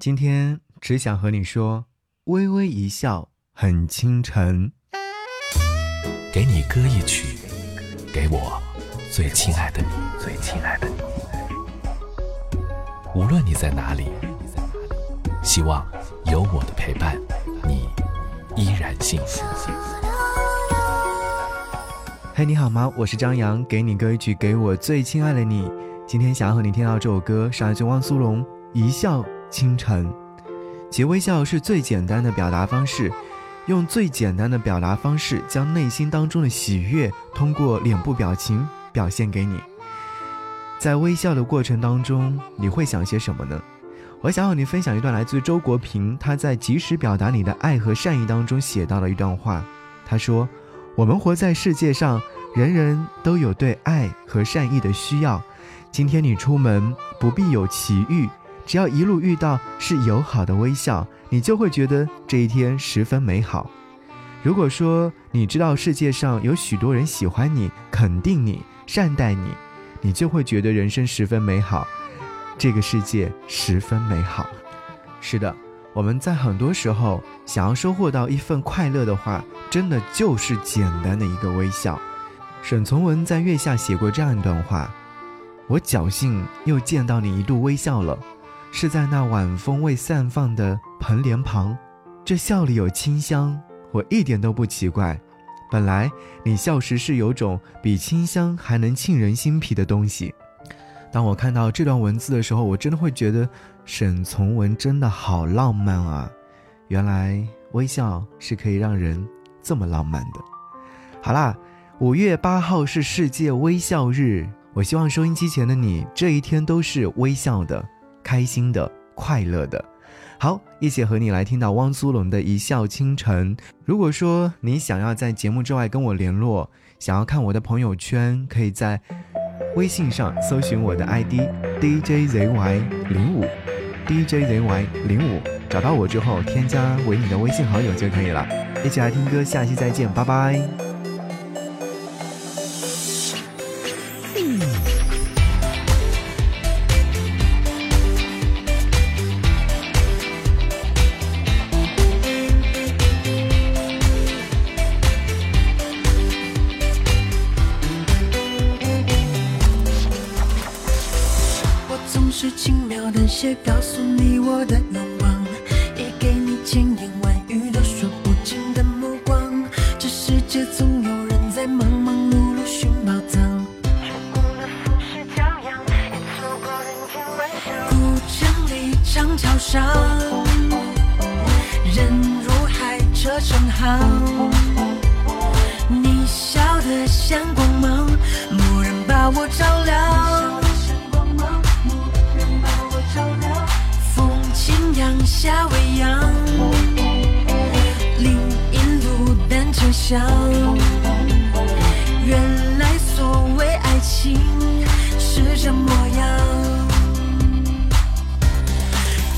今天只想和你说，微微一笑很倾城。给你歌一曲，给我最亲爱的你，最亲爱的你。无论你在哪里，希望有我的陪伴，你依然幸福。嘿，你好吗？我是张扬，给你歌一曲，给我最亲爱的你。今天想要和你听到这首歌，是来自汪苏泷《一笑清晨》。其微笑是最简单的表达方式，用最简单的表达方式，将内心当中的喜悦通过脸部表情表现给你。在微笑的过程当中，你会想些什么呢？我想和你分享一段来自周国平他在及时表达你的爱和善意当中写到的一段话。他说。我们活在世界上，人人都有对爱和善意的需要。今天你出门不必有奇遇，只要一路遇到是友好的微笑，你就会觉得这一天十分美好。如果说你知道世界上有许多人喜欢你、肯定你、善待你，你就会觉得人生十分美好，这个世界十分美好。是的。我们在很多时候想要收获到一份快乐的话，真的就是简单的一个微笑。沈从文在月下写过这样一段话：“我侥幸又见到你一度微笑了，是在那晚风未散放的盆莲旁，这笑里有清香，我一点都不奇怪。本来你笑时是有种比清香还能沁人心脾的东西。”当我看到这段文字的时候，我真的会觉得沈从文真的好浪漫啊！原来微笑是可以让人这么浪漫的。好啦，五月八号是世界微笑日，我希望收音机前的你这一天都是微笑的、开心的、快乐的。好，一起和你来听到汪苏泷的一笑倾城。如果说你想要在节目之外跟我联络，想要看我的朋友圈，可以在。微信上搜寻我的 ID DJZY 零五，DJZY 零五，找到我之后添加为你的微信好友就可以了。一起来听歌，下期再见，拜拜。是轻描淡写告诉你我的愿望，也给你千言万语都说不尽的目光。这世界总有人在忙忙碌碌寻宝藏，却过了浮世骄阳，也错过人间万象。古城里长桥上，人如海，车成行。你笑得像光芒，蓦然把我照亮。想。原来所谓爱情是这模样。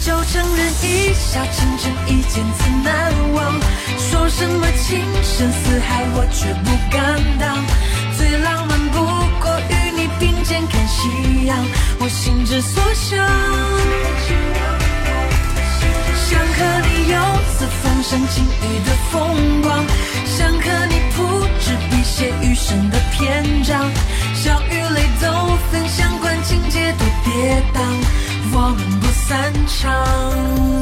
就承认一笑倾城，一见自难忘。说什么情深似海，我却不敢当。最浪漫不过与你并肩看夕阳，我心之所向。想和你游四方，赏晴雨的风光，想和你铺纸笔写余生的篇章，笑与泪都分享，管情节多跌宕，我们不散场。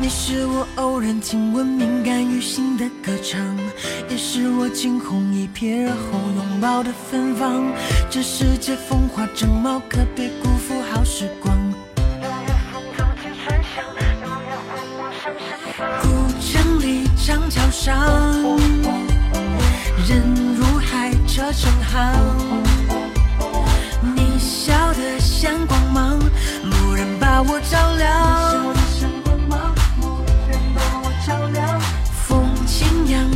你是我偶然听闻敏感于心的歌唱，也是我惊鸿一瞥而后拥抱的芬芳。这世界风华正茂，可别辜负好时光。古城里长桥上，人如海，车成行。你笑得像光芒，蓦然把我照亮。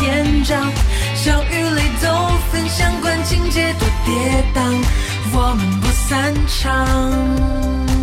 篇章，笑与泪都分享，管情节多跌宕，我们不散场。